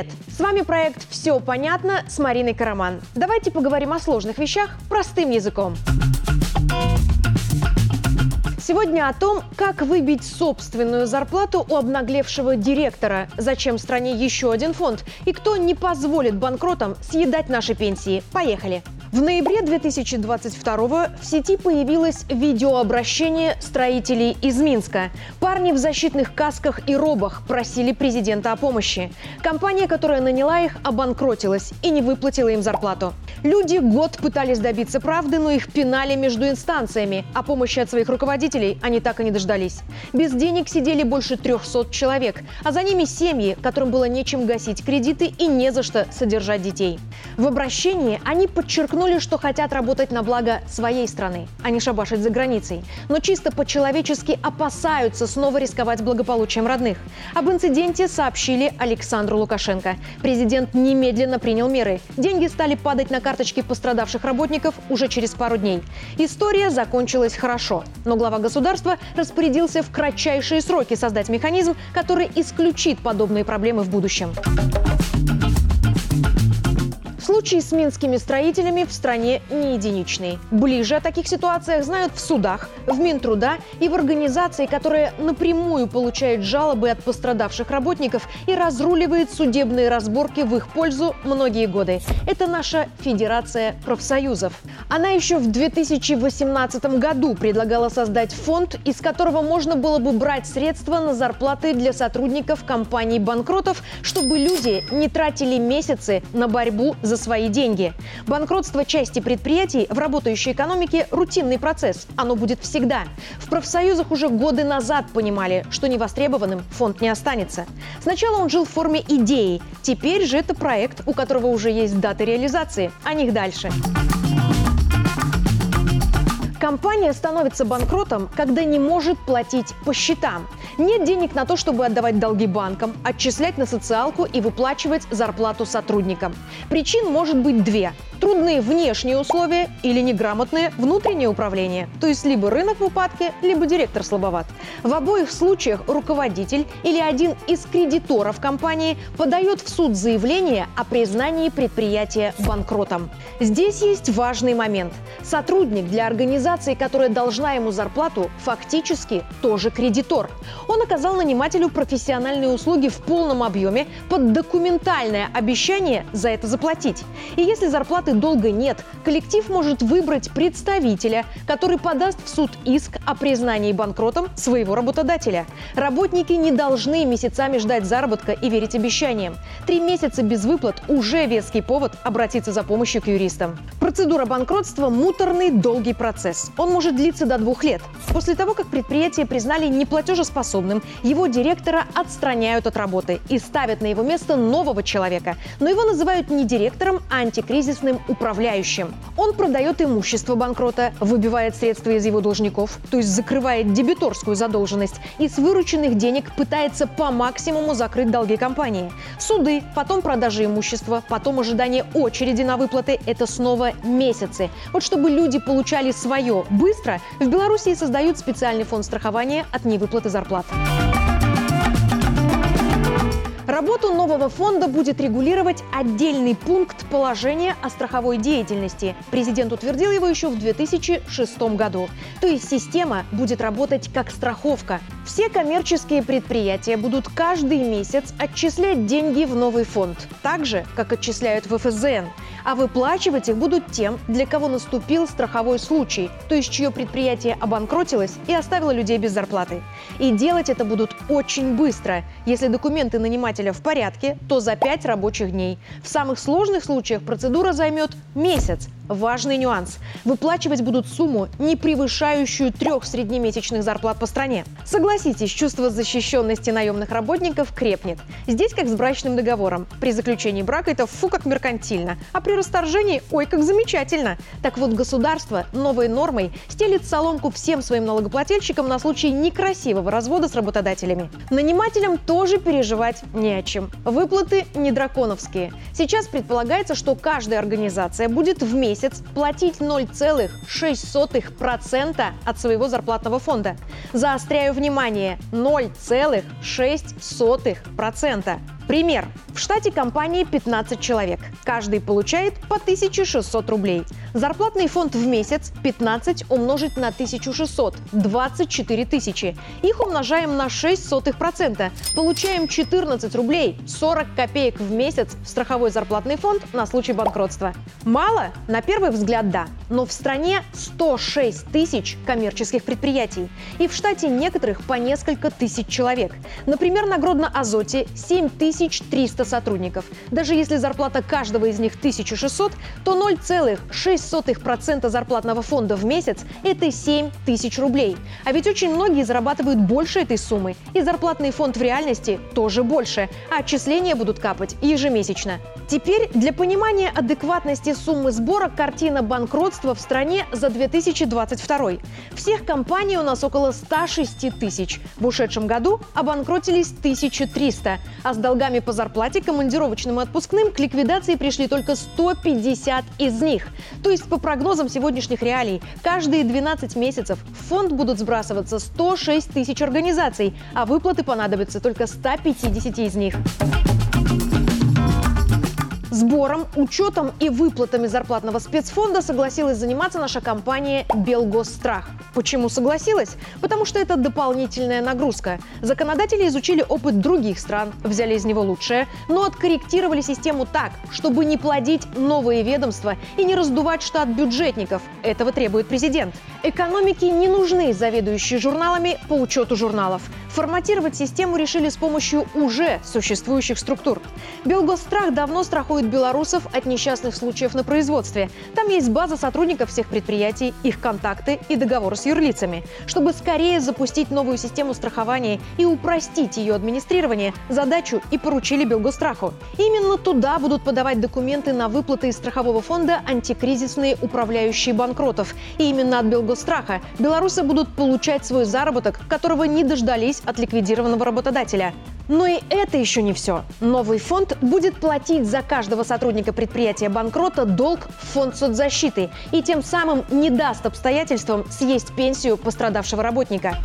Привет! С вами проект «Все понятно» с Мариной Караман. Давайте поговорим о сложных вещах простым языком. Сегодня о том, как выбить собственную зарплату у обнаглевшего директора, зачем стране еще один фонд и кто не позволит банкротам съедать наши пенсии. Поехали! В ноябре 2022 в сети появилось видеообращение строителей из Минска. Парни в защитных касках и робах просили президента о помощи. Компания, которая наняла их, обанкротилась и не выплатила им зарплату. Люди год пытались добиться правды, но их пинали между инстанциями, а помощи от своих руководителей они так и не дождались. Без денег сидели больше 300 человек, а за ними семьи, которым было нечем гасить кредиты и не за что содержать детей. В обращении они подчеркнули, что хотят работать на благо своей страны, а не шабашить за границей. Но чисто по-человечески опасаются снова рисковать благополучием родных. Об инциденте сообщили Александру Лукашенко. Президент немедленно принял меры. Деньги стали падать на карточки пострадавших работников уже через пару дней. История закончилась хорошо, но глава государства распорядился в кратчайшие сроки создать механизм, который исключит подобные проблемы в будущем. Случай с минскими строителями в стране не единичный. Ближе о таких ситуациях знают в судах, в Минтруда и в организации, которая напрямую получает жалобы от пострадавших работников и разруливает судебные разборки в их пользу многие годы. Это наша Федерация профсоюзов. Она еще в 2018 году предлагала создать фонд, из которого можно было бы брать средства на зарплаты для сотрудников компаний-банкротов, чтобы люди не тратили месяцы на борьбу за свои деньги. Банкротство части предприятий в работающей экономике – рутинный процесс. Оно будет всегда. В профсоюзах уже годы назад понимали, что невостребованным фонд не останется. Сначала он жил в форме идеи. Теперь же это проект, у которого уже есть даты реализации. О них дальше. Компания становится банкротом, когда не может платить по счетам. Нет денег на то, чтобы отдавать долги банкам, отчислять на социалку и выплачивать зарплату сотрудникам. Причин может быть две трудные внешние условия или неграмотное внутреннее управление. То есть либо рынок в упадке, либо директор слабоват. В обоих случаях руководитель или один из кредиторов компании подает в суд заявление о признании предприятия банкротом. Здесь есть важный момент. Сотрудник для организации, которая должна ему зарплату, фактически тоже кредитор. Он оказал нанимателю профессиональные услуги в полном объеме под документальное обещание за это заплатить. И если зарплата оплаты долга нет, коллектив может выбрать представителя, который подаст в суд иск о признании банкротом своего работодателя. Работники не должны месяцами ждать заработка и верить обещаниям. Три месяца без выплат – уже веский повод обратиться за помощью к юристам. Процедура банкротства – муторный, долгий процесс. Он может длиться до двух лет. После того, как предприятие признали неплатежеспособным, его директора отстраняют от работы и ставят на его место нового человека. Но его называют не директором, а антикризисным управляющим. Он продает имущество банкрота, выбивает средства из его должников, то есть закрывает дебиторскую задолженность и с вырученных денег пытается по максимуму закрыть долги компании. Суды, потом продажа имущества, потом ожидание очереди на выплаты – это снова месяцы. Вот чтобы люди получали свое быстро, в Беларуси создают специальный фонд страхования от невыплаты зарплат. Работу нового фонда будет регулировать отдельный пункт положения о страховой деятельности. Президент утвердил его еще в 2006 году. То есть система будет работать как страховка. Все коммерческие предприятия будут каждый месяц отчислять деньги в новый фонд, так же, как отчисляют в ФСЗН. А выплачивать их будут тем, для кого наступил страховой случай, то есть чье предприятие обанкротилось и оставило людей без зарплаты. И делать это будут очень быстро. Если документы нанимателя в порядке, то за 5 рабочих дней. В самых сложных случаях процедура займет месяц. Важный нюанс. Выплачивать будут сумму, не превышающую трех среднемесячных зарплат по стране. Согласитесь, чувство защищенности наемных работников крепнет. Здесь как с брачным договором. При заключении брака это фу как меркантильно, а при расторжении ой как замечательно. Так вот, государство новой нормой стелит соломку всем своим налогоплательщикам на случай некрасивого развода с работодателями. Нанимателям тоже переживать не о чем. Выплаты не драконовские. Сейчас предполагается, что каждая организация будет в месяц платить 0,06% от своего зарплатного фонда. Заостряю внимание – 0,6%. Пример. В штате компании 15 человек. Каждый получает по 1600 рублей. Зарплатный фонд в месяц 15 умножить на 1600 – 24 тысячи. Их умножаем на 0,06%. Получаем 14 рублей 40 копеек в месяц в страховой зарплатный фонд на случай банкротства. Мало? На первый взгляд да. Но в стране 106 тысяч коммерческих предприятий. И в штате некоторых по несколько тысяч человек. Например, на Гродно-Азоте 7 тысяч 300 сотрудников. Даже если зарплата каждого из них 1600, то 0,6% зарплатного фонда в месяц – это 7 тысяч рублей. А ведь очень многие зарабатывают больше этой суммы. И зарплатный фонд в реальности тоже больше, а отчисления будут капать ежемесячно. Теперь для понимания адекватности суммы сбора картина банкротства в стране за 2022. Всех компаний у нас около 106 тысяч. В ушедшем году обанкротились 1300, а с долгами деньгами по зарплате, командировочным и отпускным к ликвидации пришли только 150 из них. То есть, по прогнозам сегодняшних реалий, каждые 12 месяцев в фонд будут сбрасываться 106 тысяч организаций, а выплаты понадобятся только 150 из них. Сбором, учетом и выплатами зарплатного спецфонда согласилась заниматься наша компания «Белгосстрах». Почему согласилась? Потому что это дополнительная нагрузка. Законодатели изучили опыт других стран, взяли из него лучшее, но откорректировали систему так, чтобы не плодить новые ведомства и не раздувать штат бюджетников. Этого требует президент. Экономике не нужны заведующие журналами по учету журналов. Форматировать систему решили с помощью уже существующих структур. Белгосстрах давно страхует белорусов от несчастных случаев на производстве. Там есть база сотрудников всех предприятий, их контакты и договоры с юрлицами. Чтобы скорее запустить новую систему страхования и упростить ее администрирование, задачу и поручили Белгостраху. Именно туда будут подавать документы на выплаты из страхового фонда антикризисные управляющие банкротов. И именно от Белгостраха белорусы будут получать свой заработок, которого не дождались от ликвидированного работодателя. Но и это еще не все. Новый фонд будет платить за каждого сотрудника предприятия банкрота долг в фонд соцзащиты и тем самым не даст обстоятельствам съесть пенсию пострадавшего работника.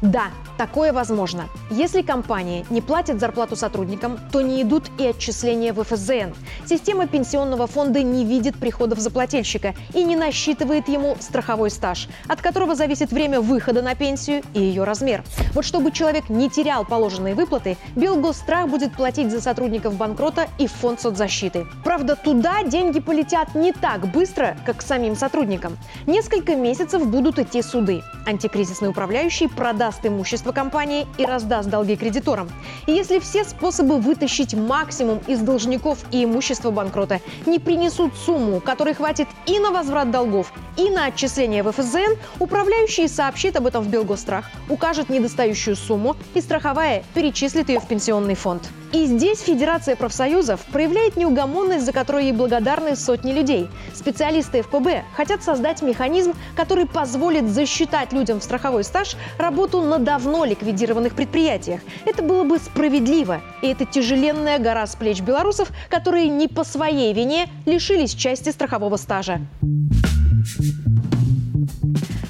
Да, Такое возможно. Если компания не платит зарплату сотрудникам, то не идут и отчисления в ФСЗН. Система пенсионного фонда не видит приходов заплательщика и не насчитывает ему страховой стаж, от которого зависит время выхода на пенсию и ее размер. Вот чтобы человек не терял положенные выплаты, Белгосстрах будет платить за сотрудников банкрота и фонд соцзащиты. Правда, туда деньги полетят не так быстро, как к самим сотрудникам. Несколько месяцев будут идти суды. Антикризисный управляющий продаст имущество имущество компании и раздаст долги кредиторам. И если все способы вытащить максимум из должников и имущества банкрота не принесут сумму, которой хватит и на возврат долгов, и на отчисление в ФСЗН, управляющий сообщит об этом в Белгострах, укажет недостающую сумму и страховая перечислит ее в пенсионный фонд. И здесь Федерация профсоюзов проявляет неугомонность, за которую ей благодарны сотни людей. Специалисты ФПБ хотят создать механизм, который позволит засчитать людям в страховой стаж работу на давно ликвидированных предприятиях. Это было бы справедливо. И это тяжеленная гора с плеч белорусов, которые не по своей вине лишились части страхового стажа.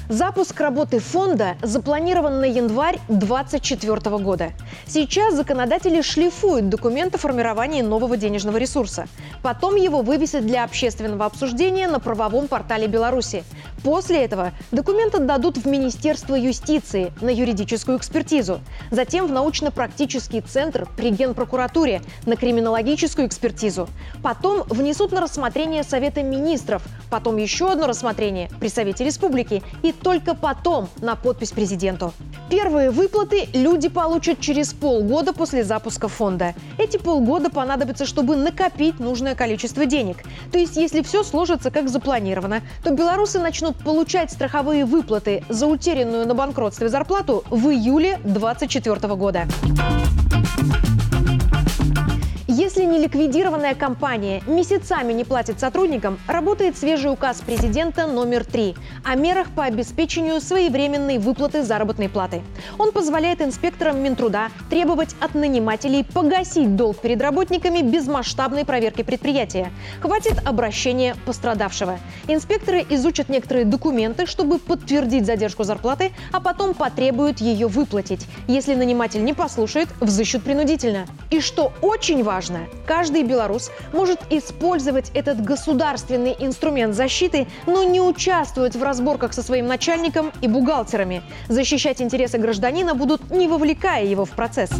Запуск работы фонда запланирован на январь 2024 года. Сейчас законодатели шлифуют документы о формировании нового денежного ресурса. Потом его вывесят для общественного обсуждения на правовом портале Беларуси. После этого документ отдадут в Министерство юстиции на юридическую экспертизу. Затем в научно-практический центр при Генпрокуратуре на криминологическую экспертизу. Потом внесут на рассмотрение Совета министров. Потом еще одно рассмотрение при Совете Республики. И только потом на подпись президенту. Первые выплаты люди получат через полгода после запуска фонда. Эти полгода понадобятся, чтобы накопить нужное количество денег. То есть, если все сложится как запланировано, то белорусы начнут получать страховые выплаты за утерянную на банкротстве зарплату в июле 2024 года. Если не не ликвидированная компания месяцами не платит сотрудникам, работает свежий указ президента номер 3 о мерах по обеспечению своевременной выплаты заработной платы. Он позволяет инспекторам Минтруда требовать от нанимателей погасить долг перед работниками без масштабной проверки предприятия. Хватит обращения пострадавшего. Инспекторы изучат некоторые документы, чтобы подтвердить задержку зарплаты, а потом потребуют ее выплатить. Если наниматель не послушает, взыщут принудительно. И что очень важно, каждый белорус может использовать этот государственный инструмент защиты, но не участвовать в разборках со своим начальником и бухгалтерами. Защищать интересы гражданина будут, не вовлекая его в процесс.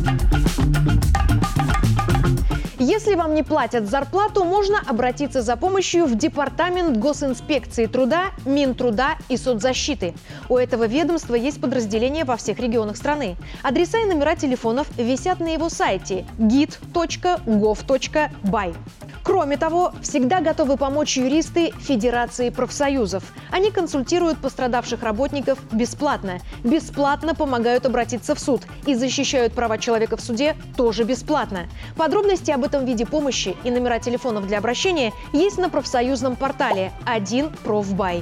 Если вам не платят зарплату, можно обратиться за помощью в Департамент госинспекции труда, Минтруда и соцзащиты. У этого ведомства есть подразделения во всех регионах страны. Адреса и номера телефонов висят на его сайте git.gov.by. Кроме того, всегда готовы помочь юристы Федерации профсоюзов. Они консультируют пострадавших работников бесплатно. Бесплатно помогают обратиться в суд и защищают права человека в суде тоже бесплатно. Подробности об этом виде помощи и номера телефонов для обращения есть на профсоюзном портале 1 профбай.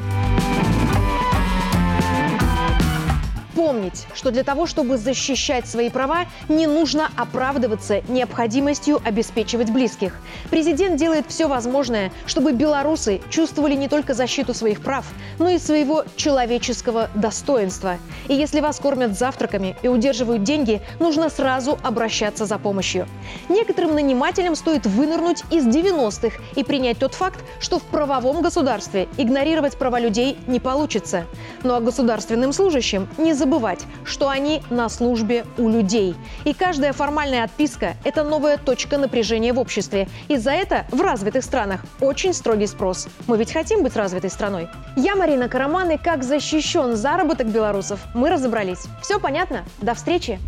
Помнить, что для того, чтобы защищать свои права, не нужно оправдываться необходимостью обеспечивать близких. Президент делает все возможное, чтобы белорусы чувствовали не только защиту своих прав, но и своего человеческого достоинства. И если вас кормят завтраками и удерживают деньги, нужно сразу обращаться за помощью. Некоторым нанимателям стоит вынырнуть из 90-х и принять тот факт, что в правовом государстве игнорировать права людей не получится. Ну а государственным служащим не забывать, что они на службе у людей. И каждая формальная отписка – это новая точка напряжения в обществе. И за это в развитых странах очень строгий спрос. Мы ведь хотим быть развитой страной. Я Марина Караман, и как защищен заработок белорусов, мы разобрались. Все понятно? До встречи!